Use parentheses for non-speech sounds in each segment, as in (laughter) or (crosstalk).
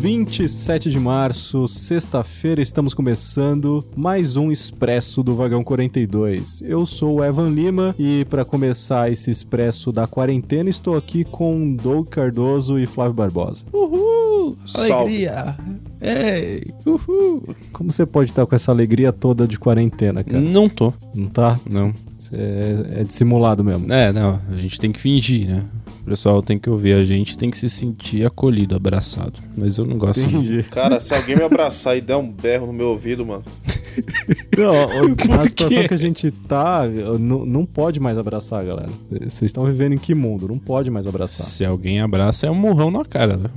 27 de março, sexta-feira, estamos começando mais um Expresso do Vagão 42. Eu sou o Evan Lima e para começar esse Expresso da quarentena, estou aqui com Doug Cardoso e Flávio Barbosa. Uhul! Alegria! Ei! Uhul! Como você pode estar com essa alegria toda de quarentena, cara? Não tô. Não tá? Não. É, é dissimulado mesmo. É, não, a gente tem que fingir, né? O pessoal tem que ouvir a gente, tem que se sentir acolhido, abraçado. Mas eu não gosto de. Entendi. Cara, se alguém me abraçar e der um berro no meu ouvido, mano. Não, (laughs) na situação que a gente tá, não, não pode mais abraçar, galera. Vocês estão vivendo em que mundo? Não pode mais abraçar. Se alguém abraça, é um murrão na cara, né?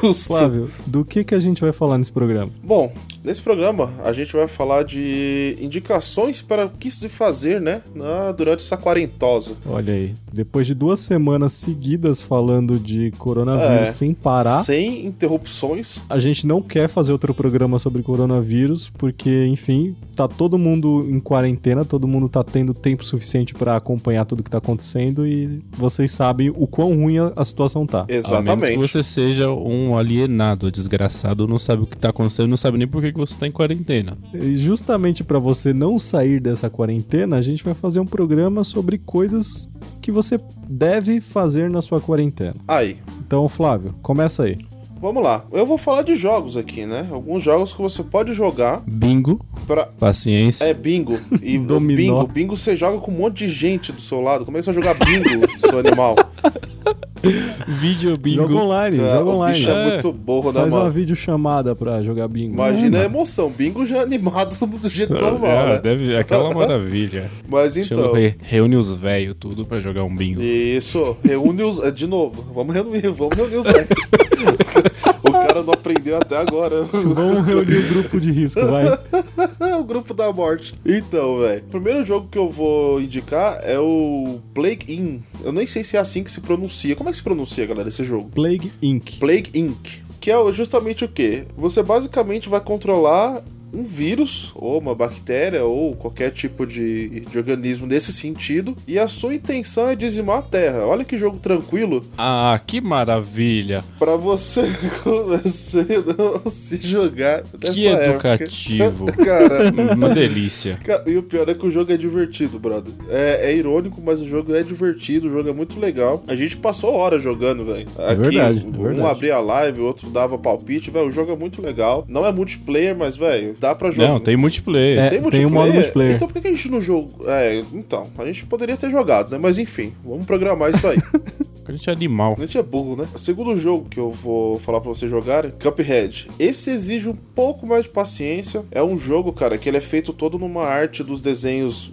Justo. Flávio, do que, que a gente vai falar nesse programa? Bom, nesse programa a gente vai falar de indicações para o que se fazer, né? na- durante essa quarentosa. Olha aí, depois de duas semanas seguidas falando de coronavírus É. sem parar, Sem interrupções. a gente não quer fazer outro programa sobre coronavírus, porque, enfim, tá todo mundo em quarentena, todo mundo tá tendo tempo suficiente pra acompanhar tudo que tá acontecendo e vocês sabem o quão ruim a, a situação tá. A menos que Exatamente. você seja um alienado, desgraçado, não sabe o que tá acontecendo, não sabe nem por que que você tá em quarentena. E justamente pra você não sair dessa quarentena, a gente vai fazer um programa sobre coisas que você deve fazer na sua quarentena. Aí, Então, Flávio, começa aí. vamos lá. Eu vou falar de jogos aqui, né? Alguns jogos que você pode jogar Bingo, pra. paciência. É bingo. E (laughs) Dominó. bingo, bingo você joga com um monte de gente do seu lado. Você vai jogar bingo, seu animal? (laughs) (laughs) Vídeo bingo. Joga online, Cara, joga o online. bicho é, É. muito burro, né, Faz uma mano? videochamada pra jogar bingo. Imagina a É, emoção. Bingo já é animado (laughs) do jeito normal, É, né? deve, aquela (laughs) maravilha. Mas Chama, então. re- reúne os velhos tudo pra jogar um bingo. Isso, reúne os. é, De novo, vamos reunir, vamos reunir os velhos. (laughs) o cara não aprendeu até agora. Vamos reunir o grupo de risco, vai. (laughs) o grupo da morte. Então, velho. O primeiro jogo que eu vou indicar é o Plague Inn. Eu nem sei se é assim que se pronuncia. Como é que se pronuncia, galera, esse jogo? Plague Inc. Plague Inc. Que é justamente o quê? Você basicamente vai controlar um vírus, ou uma bactéria, ou qualquer tipo de, de organismo nesse sentido, e a sua intenção é dizimar a Terra. Olha que jogo tranquilo Ah, que maravilha! pra você (laughs) você não se jogar nessa Que época. educativo. (laughs) Cara, Uma delícia. (laughs) Cara, e o pior é que o jogo é divertido, brother. É, é irônico, mas o jogo é divertido, o jogo é muito legal. A gente passou horas jogando, velho. Aqui, verdade, é Um verdade. abria a live, o outro dava palpite, velho. O jogo é muito legal. Não é multiplayer, mas, velho, dá pra jogar. Não, tem multiplayer. É, tem um modo multiplayer. Então por que que a gente não jogou? É, então, a gente poderia ter jogado, né? Mas enfim, vamos programar isso aí. (laughs) A gente é animal. A gente é burro, né? O segundo jogo que eu vou falar pra vocês jogarem, Cuphead. Esse exige um pouco mais de paciência. É um jogo, cara, que ele é feito todo numa arte dos desenhos.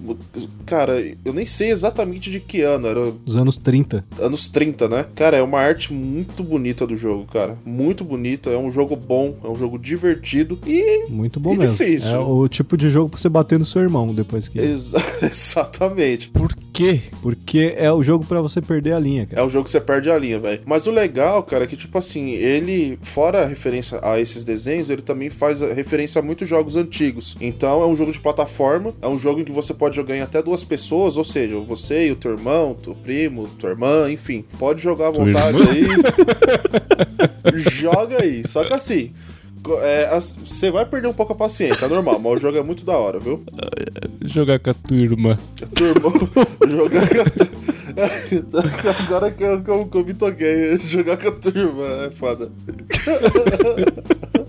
Cara, eu nem sei exatamente de que ano, era Dos anos 30. anos 30, né? Cara, é uma arte muito bonita do jogo, cara. Muito bonita. É um jogo bom, é um jogo divertido e. Muito bom E mesmo. difícil. É o tipo de jogo pra você bater no seu irmão depois que. Exa- (laughs) exatamente. Por quê? Porque é o jogo pra você perder a linha, É cara. um jogo que você perde a linha, velho. Mas o legal, cara, é que, tipo assim, ele, fora a referência a esses desenhos, ele também faz referência a muitos jogos antigos. Então é um jogo de plataforma, é um jogo em que você pode jogar em até duas pessoas, ou seja, você e o teu irmão, teu primo, tua irmã, enfim. Pode jogar à vontade aí. (laughs) Joga aí. Só que assim. é, Você vai perder um pouco a paciência, é normal, mas o jogo é muito da hora, viu? Jogar com a tua irmã. Turma, (laughs) jogar com a. (laughs) Agora que eu, que eu, que eu me toquei, jogar com a turma é foda. (laughs)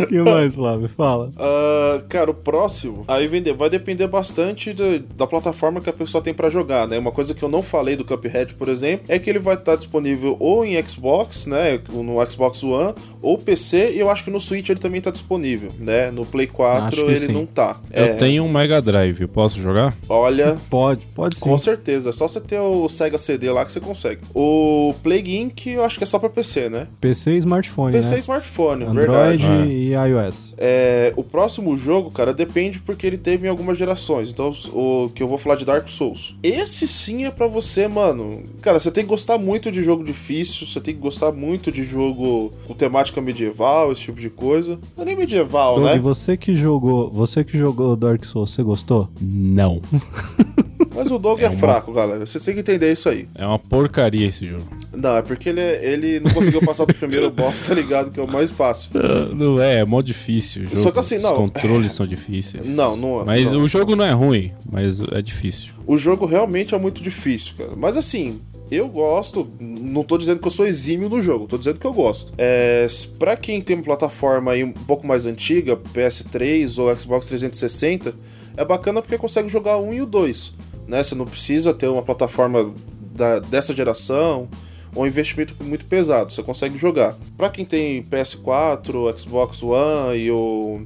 O (laughs) que mais, Flávio? Fala. Ah, cara, o próximo, aí vender, vai depender bastante da- da plataforma que a pessoa tem pra jogar, né? Uma coisa que eu não falei do Cuphead, por exemplo, é que ele vai estar disponível ou em Xbox, né? No Xbox One, ou PC, e eu acho que no Switch ele também tá disponível, né? No Play 4 Acho que ele sim. não tá. Eu É, tenho um Mega Drive, eu posso jogar? Olha, Pode, pode sim. Com certeza, é só você ter o Sega CD lá que você consegue. O Plague Inc. eu acho que é só pra PC, né? PC e smartphone, PC e né? smartphone, Android verdade. e iOS. É, o próximo jogo, cara, depende porque ele teve em algumas gerações. Então, o que eu vou falar de Dark Souls. Esse sim é pra você, mano. Cara, você tem que gostar muito de jogo difícil, você tem que gostar muito de jogo com temática medieval, esse tipo de coisa. Não é nem medieval, Doug, né? você que jogou, você que jogou Dark Souls, você gostou? Não. (laughs) Mas o Doug é, É uma- fraco, galera. Vocês têm que entender isso aí. É uma porcaria esse jogo. Não, é porque ele, ele não conseguiu passar do primeiro (laughs) boss, tá ligado? Que é o mais fácil. Não é, é mó difícil o jogo. Só que assim, não- Os controles são difíceis. Não, não Mas não. o jogo não é ruim, mas é difícil. O jogo realmente é muito difícil, cara. Mas assim, eu gosto. Não tô dizendo que eu sou exímio no jogo, tô dizendo que eu gosto. É, pra quem tem uma plataforma aí um pouco mais antiga, PS3 ou Xbox 360, é bacana porque consegue jogar o 1 e o 2. Né? Você não precisa ter uma plataforma da- dessa geração ou um investimento muito pesado, você consegue jogar. Pra quem tem PS4, Xbox One e o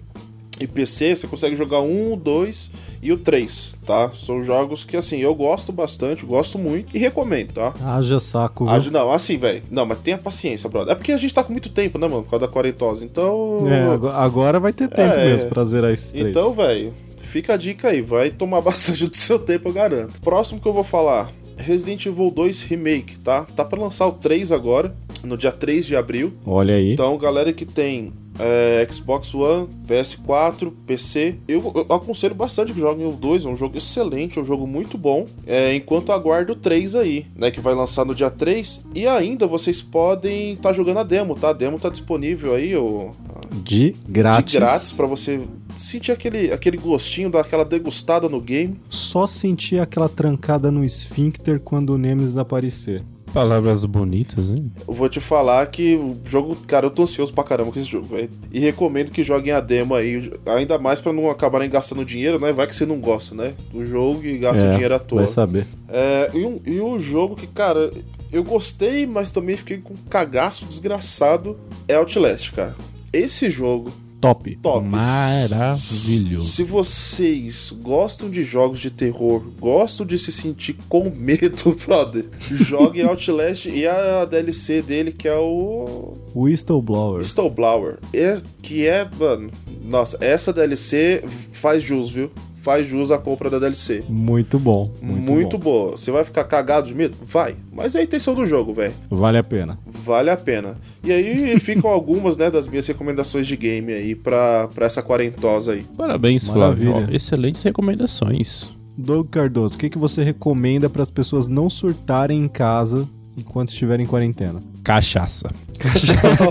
e PC, você consegue jogar um, o 2 e o 3, tá? São jogos que, assim, eu gosto bastante, gosto muito e recomendo, tá? Haja saco, viu? Ah, não, assim, velho. Não, mas tenha paciência, brother. É porque a gente tá com muito tempo, né, mano? Por causa da quarentosa. Então. É, ago- agora vai ter tempo É, mesmo pra zerar esses três. Então, velho, fica a dica aí. Vai tomar (laughs) bastante do seu tempo, eu garanto. Próximo que eu vou falar. Resident Evil 2 Remake, tá? Tá pra lançar o 3 agora, no dia 3 de abril. Olha aí. Então, galera que tem é, Xbox One, PS4, PC, eu, eu aconselho bastante que joguem o 2, é um jogo excelente, é um jogo muito bom. É, enquanto aguardo o 3 aí, né, que vai lançar no dia 3. E ainda vocês podem estar jogando a demo, tá? A demo tá disponível aí, o, De grátis. de grátis, pra você sentir aquele, aquele gostinho daquela degustada no game. Só sentir aquela trancada no esfíncter quando o Nemesis aparecer. Palavras bonitas, hein? Eu vou te falar que o jogo, cara, eu tô ansioso pra caramba com esse jogo, velho. E recomendo que joguem a demo aí, ainda mais pra não acabarem gastando dinheiro, né? Vai que você não gosta, né? Do jogo e gasta o dinheiro à toa. Vai saber. É, e, um, e um jogo que, cara, eu gostei, mas também fiquei com um cagaço desgraçado, é Outlast, cara. Esse jogo, Top. top. Maravilhoso. Se vocês gostam de jogos de terror, gostam de se sentir com medo, (laughs) brother, joguem (laughs) Outlast e a DLC dele, que é o Whistleblower. Snowblower. É- Que é, mano, nossa, essa DLC faz jus, viu? Faz jus à compra da DLC. Muito bom. Muito, Muito, bom. boa. Você vai ficar cagado de medo? Vai. Mas é a intenção do jogo, velho. Vale a pena. Vale a pena. E aí (laughs) ficam algumas, né, das minhas recomendações de game aí pra, pra essa quarentosa aí. Parabéns, Flávio. Maravilha. Excelentes recomendações. Doug Cardoso, o que, que você recomenda para as pessoas não surtarem em casa enquanto estiverem em quarentena? Cachaça.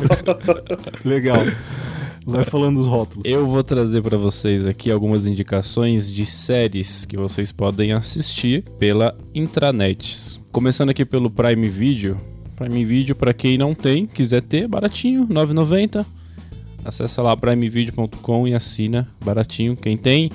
(laughs) Legal. Vai falando os rótulos. Eu vou trazer pra vocês aqui algumas indicações de séries que vocês podem assistir pela intranet. Começando aqui pelo Prime Video. Prime Video pra quem não tem, quiser ter, baratinho, R$ 9,90. Acessa lá primevideo.com e assina, baratinho. Quem tem,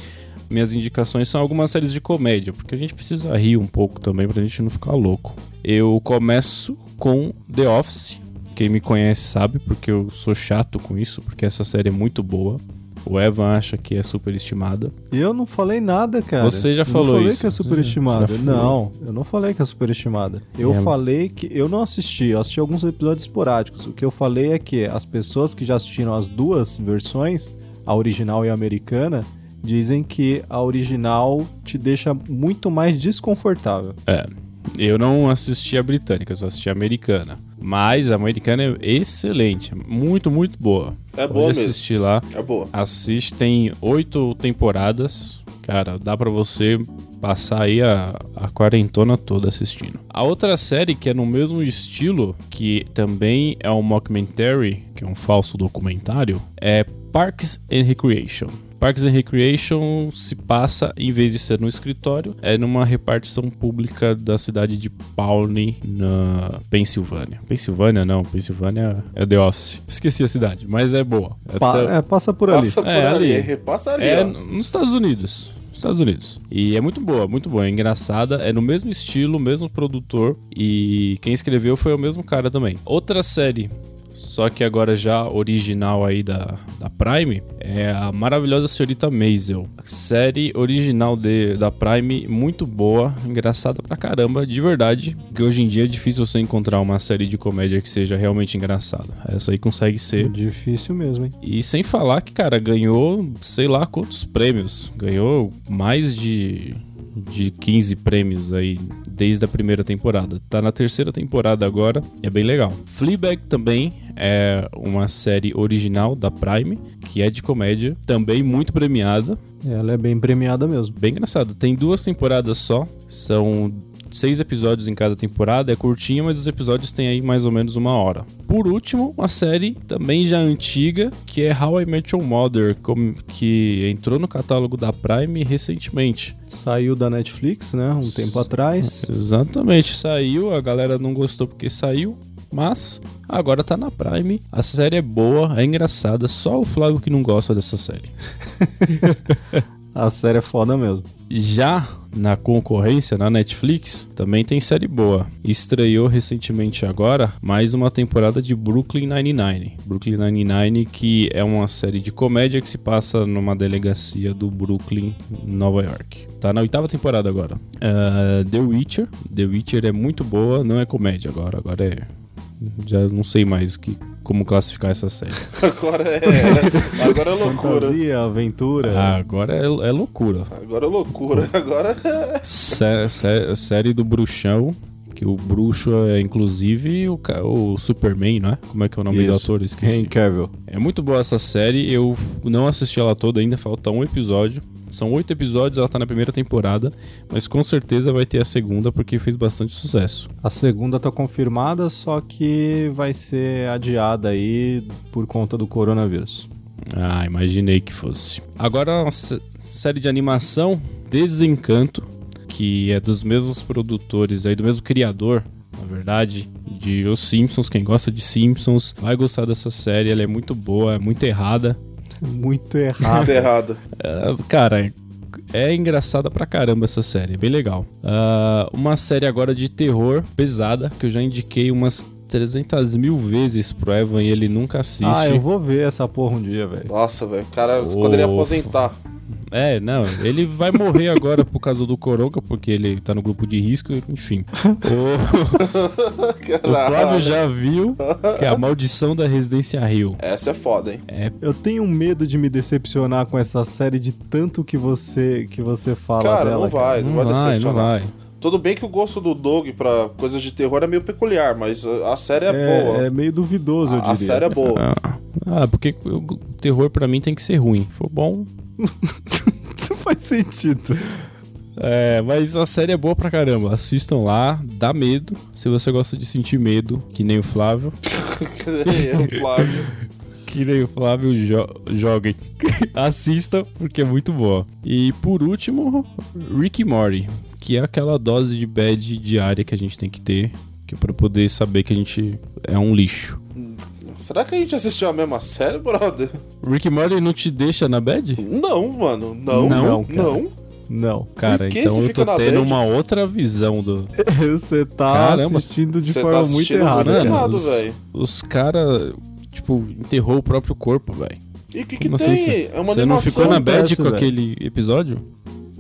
minhas indicações são algumas séries de comédia, porque a gente precisa rir um pouco também pra gente não ficar louco. Eu começo com The Office. Quem me conhece sabe, porque eu sou chato com isso, porque essa série é muito boa. O Evan acha que é superestimada. Eu não falei nada, cara. Você já Eu falou não falei isso. que é superestimada. Não, eu não falei que é superestimada. Eu É. falei que eu não assisti, eu assisti alguns episódios esporádicos. O que eu falei é que as pessoas que já assistiram as duas versões, a original e a americana, dizem que a original te deixa muito mais desconfortável. É. Eu não assisti a britânica, eu só assisti a americana. Mas a americana é excelente, muito, muito boa. É Pode boa mesmo. assistir lá. É boa. Assiste, tem oito temporadas. Cara, dá pra você passar aí a, a quarentona toda assistindo. A outra série que é no mesmo estilo, que também é um mockumentary, que é um falso documentário, é Parks and Recreation. Parks and Recreation se passa, em vez de ser no escritório, é numa repartição pública da cidade de Pawnee, na Pensilvânia. Pensilvânia não, Pensilvânia é The Office. Esqueci a cidade, mas é boa. É Pa- ta- é, passa por ali. Passa por É, ali. ali. Passa ali, é ó. nos Estados Unidos. Estados Unidos. E é muito boa, muito boa. É engraçada. É no mesmo estilo, mesmo produtor. E quem escreveu foi o mesmo cara também. Outra série. Só que agora já original aí da, da Prime é a maravilhosa Senhorita Maisel. Série original de, da Prime, muito boa, engraçada pra caramba, de verdade. Que hoje em dia é difícil você encontrar uma série de comédia que seja realmente engraçada. Essa aí consegue ser. Difícil mesmo, hein? E sem falar que, cara, ganhou sei lá quantos prêmios. Ganhou mais de de 15 prêmios aí desde a primeira temporada. Tá na terceira temporada agora, é bem legal. Fleabag também é uma série original da Prime, que é de comédia, também muito premiada. Ela é bem premiada mesmo. Bem engraçado. Tem duas temporadas só, são seis episódios em cada temporada, é curtinha, mas os episódios têm aí mais ou menos uma hora. Por último, uma série também já antiga, que é How I Met Your Mother, que entrou no catálogo da Prime recentemente. Saiu da Netflix, né, um tempo atrás. Exatamente, saiu, a galera não gostou porque saiu, mas agora tá na Prime. A série é boa, é engraçada, só o Flávio que não gosta dessa série. (laughs) a série é foda mesmo. Já na concorrência, na Netflix, também tem série boa. Estreou recentemente agora mais uma temporada de Brooklyn Nine-Nine. Brooklyn Nine-Nine, que é uma série de comédia que se passa numa delegacia do Brooklyn, Nova York. Tá na oitava temporada agora. Uh, The Witcher. The Witcher é muito boa, não é comédia agora, agora é já não sei mais que, como classificar essa série. (laughs) agora é. Agora é loucura. Fantasia, aventura. Ah, agora é, é, loucura. Agora é loucura. Agora é. Sé, sé, série do bruxão. Que o bruxo é inclusive o, o Superman, não é? Como é que é o nome Isso. do ator? Esqueci. Henry Cavill. É muito boa essa série. Eu não assisti ela toda ainda, falta um episódio. São oito episódios, ela tá na primeira temporada, mas com certeza vai ter a segunda porque fez bastante sucesso. A segunda tá confirmada, só que vai ser adiada aí por conta do coronavírus. Ah, imaginei que fosse. Agora, série de animação, Desencanto, que é dos mesmos produtores aí, do mesmo criador, na verdade, de Os Simpsons. Quem gosta de Simpsons vai gostar dessa série, ela é muito boa, é muito errada. muito errado. Muito errado. É, cara, é engraçada pra caramba essa série, é bem legal. Uh, uma série agora de terror pesada, que eu já indiquei umas 300 mil vezes pro Evan e ele nunca assiste. Ah, eu vou ver essa porra um dia, velho. Nossa, velho, o cara oh, poderia aposentar. É, não, ele vai morrer agora por causa do Coronga, porque ele tá no grupo de risco, enfim. o... (laughs) o Flávio já viu que é a maldição da Residência Rio. Essa é foda, hein? É. Eu tenho medo de me decepcionar com essa série de tanto que você que você fala cara, dela. Não vai, não, não vai, vai decepcionar. Não vai. Tudo bem que o gosto do Doug pra coisas de terror é meio peculiar, mas a série é, é boa. É meio duvidoso, eu diria. A série é boa. Ah, ah porque o terror para mim tem que ser ruim. For bom, Não faz sentido. É, mas a série é boa pra caramba. Assistam lá, dá medo. Se você gosta de sentir medo, que nem o Flávio. que nem o Flávio. que nem o Flávio, jo joguem. Assistam, porque é muito boa. E por último, Rick Morty, que é aquela dose de bad diária que a gente tem que ter, que é pra poder saber que a gente é um lixo. Será que a gente assistiu a mesma série, brother? Rick Morty não te deixa na bad? Não, mano. Não, não. Não. Não. Cara, então eu tô tendo uma outra visão do. (laughs) Você tá Caramba. assistindo de forma tá muito errada. Muito errado, os, os caras, tipo, enterrou o próprio corpo, velho. E o que, que tem? Assim, é uma Você não ficou na bad com aquele episódio?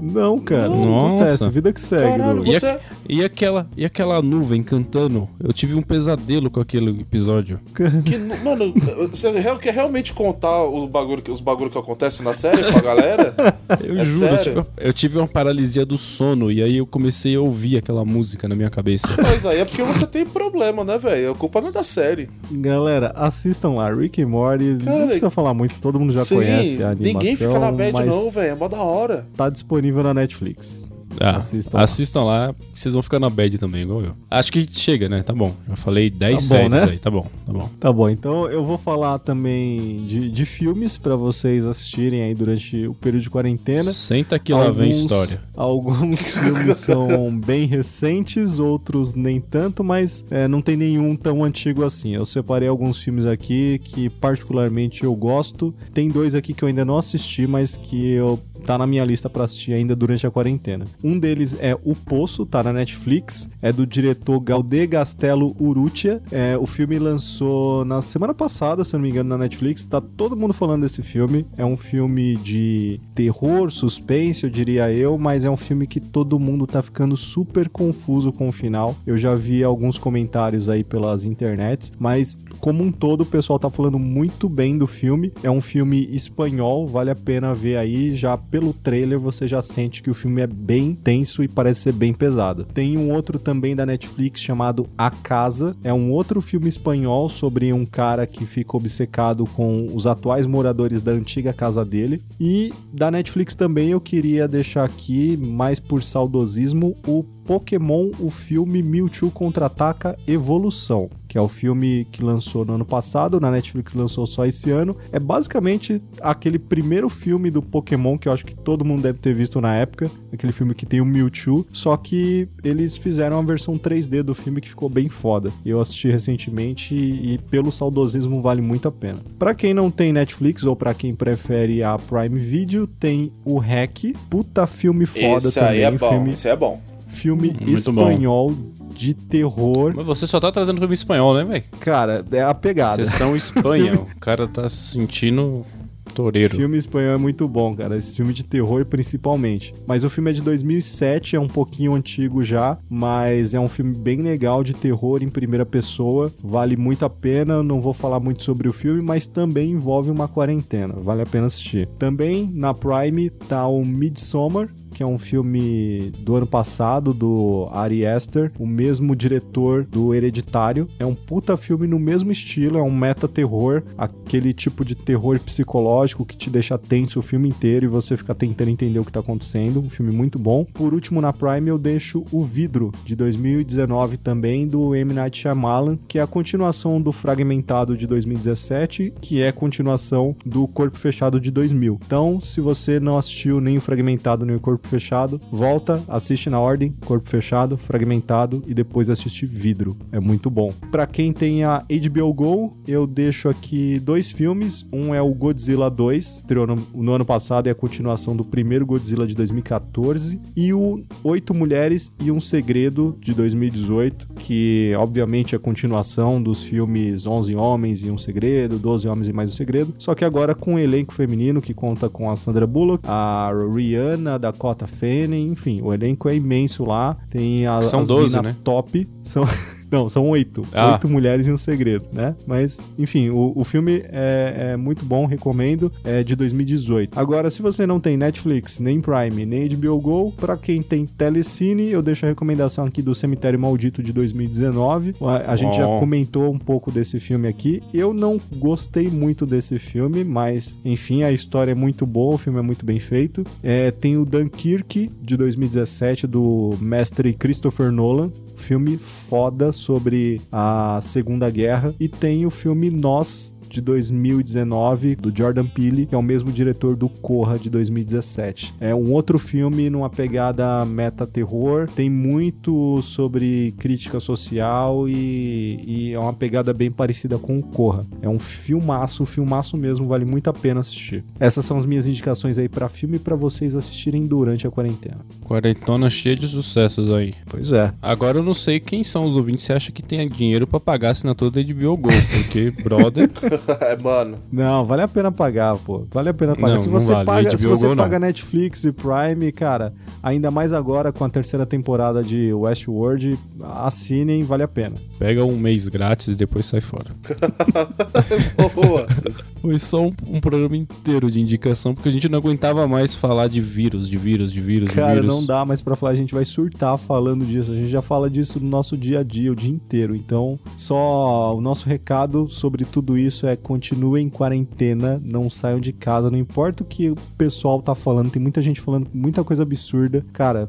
Não, cara. Não, não acontece. Vida que segue. Caralho, você... e, a, e, aquela, e aquela nuvem cantando? Eu tive um pesadelo com aquele episódio. Que, mano, você quer realmente contar os bagulho, os bagulho que acontece na série pra galera? (laughs) Eu é juro, eu tive, eu tive, uma paralisia do sono e aí eu comecei a ouvir aquela música na minha cabeça. (laughs) Mas aí é porque você tem problema, né, velho? A culpa não é da série. Galera, assistam lá, Rick e Morty. Cara, não precisa falar muito, todo mundo já sim, conhece a animação. Ninguém fica na bad não, velho. É mó da hora. Tá disponível disponível na Netflix. Ah, assistam, assistam lá. lá. vocês vão ficar na bad também, igual eu. Acho que chega, né? Tá bom. Já falei 10 tá séries né? aí, tá bom, tá bom. Tá bom, então eu vou falar também de, de filmes para vocês assistirem aí durante o período de quarentena. Senta que alguns, lá vem história. Alguns (laughs) filmes são bem recentes, outros nem tanto, mas é, não tem nenhum tão antigo assim. Eu separei alguns filmes aqui que particularmente eu gosto. Tem dois aqui que eu ainda não assisti, mas que eu tá na minha lista para assistir ainda durante a quarentena. Um deles é O Poço, tá na Netflix, é do diretor Gaudet Gastello Urrutia. É, o filme lançou na semana passada, se não me engano, na Netflix. Tá todo mundo falando desse filme. É um filme de terror, suspense, eu diria eu, mas é um filme que todo mundo tá ficando super confuso com o final. Eu já vi alguns comentários aí pelas internets, mas como um todo o pessoal tá falando muito bem do filme. É um filme espanhol, vale a pena ver aí já pelo trailer você já sente que o filme é bem tenso e parece ser bem pesado. Tem um outro também da Netflix chamado A Casa. É um outro filme espanhol sobre um cara que fica obcecado com os atuais moradores da antiga casa dele. E da Netflix também eu queria deixar aqui, mais por saudosismo, o Pokémon, o filme Mewtwo Contra-Ataca Evolução, que é o filme que lançou no ano passado, na Netflix lançou só esse ano. É basicamente aquele primeiro filme do Pokémon que eu acho que todo mundo deve ter visto na época, aquele filme que tem o Mewtwo, só que eles fizeram a versão 3D do filme que ficou bem foda. Eu assisti recentemente e, e pelo saudosismo vale muito a pena. Para quem não tem Netflix ou para quem prefere a Prime Video, tem o Hack, puta filme foda Esse também, aí é bom, filme esse é bom. filme Muito espanhol de terror. Mas você só tá trazendo filme espanhol, né, velho? Cara, é a pegada. Sessão Espanha. o cara tá se sentindo toureiro. Filme espanhol é muito bom, cara. Esse filme de terror, principalmente. Mas o filme é de 2007, é um pouquinho antigo já, mas é um filme bem legal de terror em primeira pessoa. Vale muito a pena. Não vou falar muito sobre o filme, mas também envolve uma quarentena. Vale a pena assistir. Também na Prime tá o Midsommar, que é um filme do ano passado, do Ari Aster, o mesmo diretor do Hereditário. É um puta filme no mesmo estilo, é um meta-terror, aquele tipo de terror psicológico que te deixa tenso o filme inteiro e você fica tentando entender o que tá acontecendo. Um filme muito bom. Por último, na Prime, eu deixo O Vidro, de 2019 também, do M. Night Shyamalan, que é a continuação do Fragmentado de 2017, que é a continuação do Corpo Fechado de 2000. Então, se você não assistiu nem o Fragmentado nem o Corpo Fechado, volta, assiste na ordem, Corpo Fechado, Fragmentado e depois assiste Vidro. É muito bom. Pra quem tem a HBO Go, eu deixo aqui dois filmes. Um é o Godzilla 2, estreou no, no ano passado e é a continuação do primeiro Godzilla de 2014, e o Oito Mulheres e um Segredo de 2018, que obviamente é a continuação dos filmes 11 Homens e um Segredo, 12 Homens e mais um Segredo, só que agora com um elenco feminino que conta com a Sandra Bullock, a Rihanna, Dakota Fanning, enfim, o elenco é imenso lá, tem a, São as 12, mina né? top, são... (laughs) Não, são oito. Ah. Oito mulheres e um segredo, né? Mas, enfim, o, o filme é, é muito bom, recomendo. É de 2018. Agora, se você não tem Netflix, nem Prime, nem HBO Go, pra quem tem Telecine, eu deixo a recomendação aqui do Cemitério Maldito de 2019. A, a gente já comentou um pouco desse filme aqui. Eu não gostei muito desse filme, mas, enfim, a história é muito boa, o filme é muito bem feito. É, tem o Dunkirk, de 2017, do mestre Christopher Nolan filme foda sobre a Segunda Guerra e tem o filme Nós de 2019 do Jordan Peele, que é o mesmo diretor do Corra de 2017. É um outro filme numa pegada meta terror, tem muito sobre crítica social e, e é uma pegada bem parecida com o Corra. É um filmaço, filmaço mesmo, vale muito a pena assistir. Essas são as minhas indicações aí pra filme e pra vocês assistirem durante a quarentena. Quarentona cheia de sucessos aí. Pois é. Agora eu não sei quem são os ouvintes que acha que tem dinheiro pra pagar a assinatura da HBO Go, porque, brother, (laughs) (laughs) mano. Não, vale a pena pagar, pô. Vale a pena pagar. Não, se não você vale. paga, se você Go, não. paga Netflix e Prime, cara, ainda mais agora com a terceira temporada de Westworld, assinem, vale a pena. pega um mês grátis e depois sai fora. (laughs) Boa. Foi só um, um programa inteiro de indicação, porque a gente não aguentava mais falar de vírus, de vírus, de vírus, de Cara, vírus. não dá mais pra falar, a gente vai surtar falando disso. A gente já fala disso no nosso dia a dia, o dia inteiro. Então, só o nosso recado sobre tudo isso é continuem em quarentena, não saiam de casa, não importa o que o pessoal tá falando, tem muita gente falando muita coisa absurda. Cara,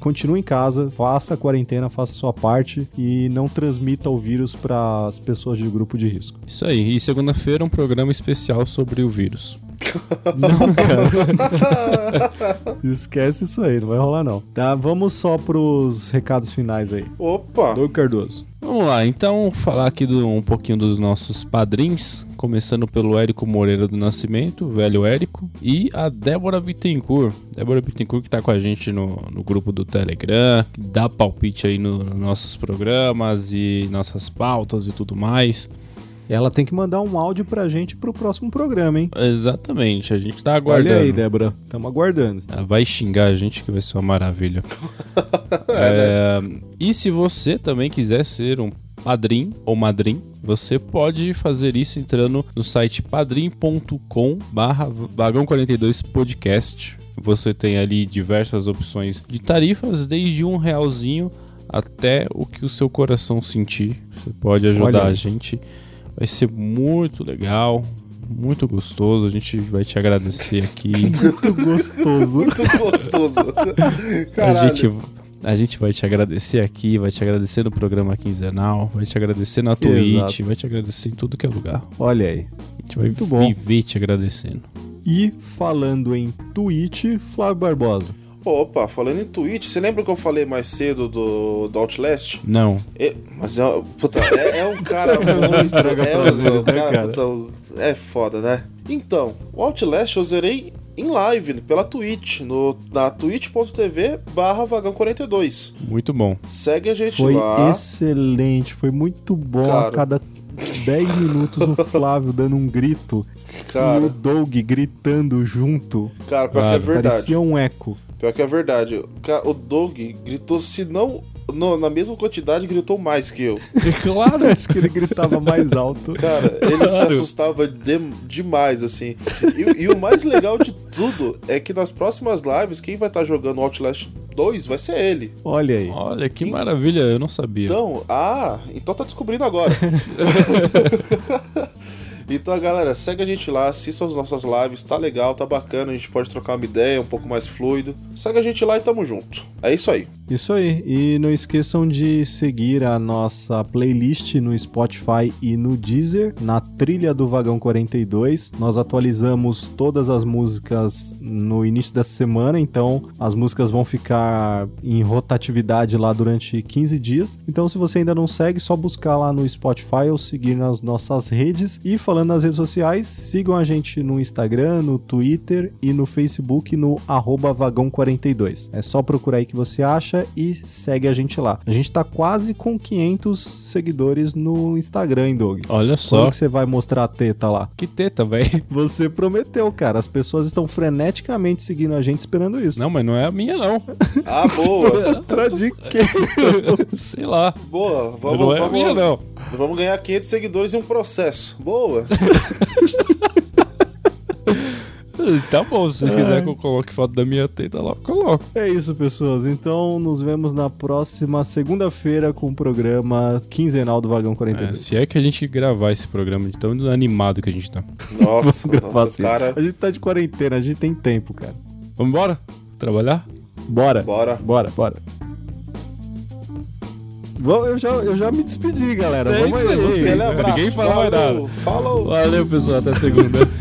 continue em casa, faça a quarentena, faça a sua parte e não transmita o vírus para as pessoas de grupo de risco. Isso aí. E segunda-feira um programa especial sobre o vírus. (laughs) Não, cara. (laughs) Esquece isso aí, não vai rolar não. Tá, vamos só pros recados finais aí. Opa. Doug Cardoso. Vamos lá, então falar aqui do- um pouquinho dos nossos padrinhos, começando pelo Érico Moreira do Nascimento, velho Érico, e a Débora Bittencourt. Débora Bittencourt que tá com a gente no, no grupo do Telegram, dá palpite aí no- nos nossos programas e nossas pautas e tudo mais. Ela tem que mandar um áudio pra gente pro próximo programa, hein? Exatamente, a gente tá aguardando. Olha aí, Débora. Tamo aguardando. Ela vai xingar a gente que vai ser uma maravilha. (laughs) É, e se você também quiser ser um padrinho ou madrinho você pode fazer isso entrando no site padrim.com barra vagão 42 podcast. Você tem ali diversas opções de tarifas, desde um realzinho até o que o seu coração sentir. Você pode ajudar a gente. Vai ser muito legal, muito gostoso. A gente vai te agradecer aqui. muito gostoso. (laughs) muito gostoso. Caralho. A gente a gente vai te agradecer aqui, vai te agradecer no programa quinzenal, vai te agradecer na Twitch, Exato. vai te agradecer em tudo que é lugar. Olha aí. A gente vai Muito bom. viver te agradecendo. E falando em Twitch, Flávio Barbosa. Opa, falando em Twitch, você lembra que eu falei mais cedo do, do Outlast? Não. É, mas é, puta, é, é, um cara (laughs) monstro. é, um, né, cara, puta, é foda, né? Então, o Outlast eu zerei em live pela Twitch, no, na twitch.tv barra vagão42. Muito bom. Segue a gente foi lá. Foi excelente, foi muito bom Cara, a cada 10 (laughs) minutos o Flávio dando um grito cara, e o Doug gritando junto. Cara, pior que é verdade. Parecia um eco. Pior que é verdade. O Doug gritou, se não no, na mesma quantidade, gritou mais que eu. (laughs) claro, acho que ele gritava mais alto. Cara, ele claro. se assustava de, demais, assim. E, e, o mais legal de tudo é que nas próximas lives, quem vai estar tá jogando Outlast 2 vai ser ele. Olha aí. Olha que e... maravilha, eu não sabia. Então, ah, então tá descobrindo agora. (laughs) Então, galera, segue a gente lá, assista as nossas lives, tá legal, tá bacana, a gente pode trocar uma ideia um pouco mais fluido. Segue a gente lá e tamo junto. É isso aí. Isso aí. E não esqueçam de seguir a nossa playlist no Spotify e no Deezer, na trilha do Vagão 42. Nós atualizamos todas as músicas no início dessa semana, então as músicas vão ficar em rotatividade lá durante 15 dias. Então, se você ainda não segue, só buscar lá no Spotify ou seguir nas nossas redes. E falando nas redes sociais, sigam a gente no Instagram, no Twitter e no Facebook no vagão42. É só procurar aí que você acha e segue a gente lá. A gente tá quase com 500 seguidores no Instagram, hein, Doug? Olha só. Quando que você vai mostrar a teta lá? Que teta, velho? (laughs) Você prometeu, cara. As pessoas estão freneticamente seguindo a gente esperando isso. Não, mas não é a minha, não. Ah, boa. mostrar de quê? (laughs) Sei lá. Boa. Vamos, não é vamos, a minha, não. Vamos ganhar 500 seguidores em um processo. Boa. (laughs) Tá bom, se vocês quiserem que eu coloque foto da minha teta lá, coloco. É isso, pessoas. Então, nos vemos na próxima segunda-feira com o programa quinzenal do Vagão 42. É, se é que a gente gravar esse programa de tão animado que a gente tá. Nossa, (laughs) gravar assim. cara... A gente tá de quarentena, a gente tem tempo, cara. Vamos embora? Trabalhar? Bora. Bora. Bora, bora. Eu já, eu já me despedi, galera. É Vamos aí. aí. Ninguém fala mais nada. Falou. Valeu, pessoal. Até segunda. (laughs)